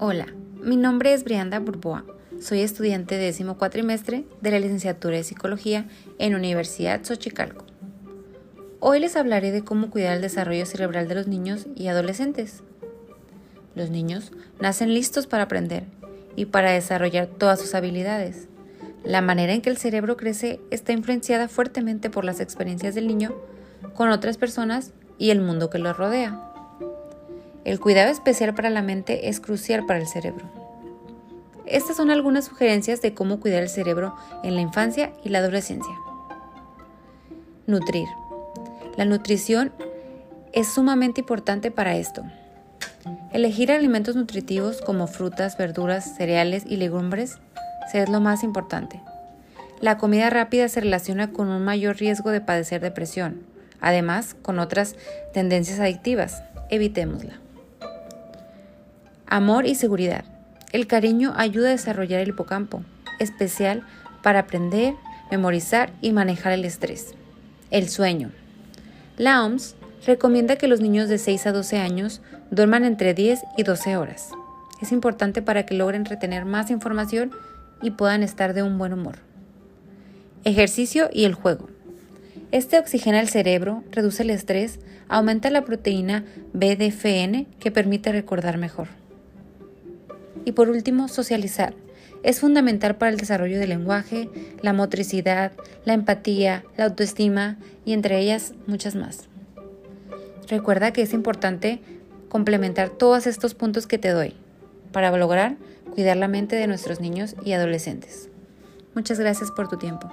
Hola, mi nombre es Brianda Burboa. Soy estudiante décimo cuatrimestre de la licenciatura de Psicología en Universidad Xochicalco. Hoy les hablaré de cómo cuidar el desarrollo cerebral de los niños y adolescentes. Los niños nacen listos para aprender y para desarrollar todas sus habilidades. La manera en que el cerebro crece está influenciada fuertemente por las experiencias del niño con otras personas y el mundo que lo rodea. El cuidado especial para la mente es crucial para el cerebro. Estas son algunas sugerencias de cómo cuidar el cerebro en la infancia y la adolescencia. Nutrir. La nutrición es sumamente importante para esto. Elegir alimentos nutritivos como frutas, verduras, cereales y legumbres es lo más importante. La comida rápida se relaciona con un mayor riesgo de padecer depresión, además con otras tendencias adictivas. Evitémosla. Amor y seguridad. El cariño ayuda a desarrollar el hipocampo, especial para aprender, memorizar y manejar el estrés. El sueño. La OMS recomienda que los niños de 6 a 12 años duerman entre 10 y 12 horas. Es importante para que logren retener más información y puedan estar de un buen humor. Ejercicio y el juego. Este oxigena el cerebro, reduce el estrés, aumenta la proteína BDFN que permite recordar mejor. Y por último, socializar. Es fundamental para el desarrollo del lenguaje, la motricidad, la empatía, la autoestima y entre ellas muchas más. Recuerda que es importante complementar todos estos puntos que te doy para lograr cuidar la mente de nuestros niños y adolescentes. Muchas gracias por tu tiempo.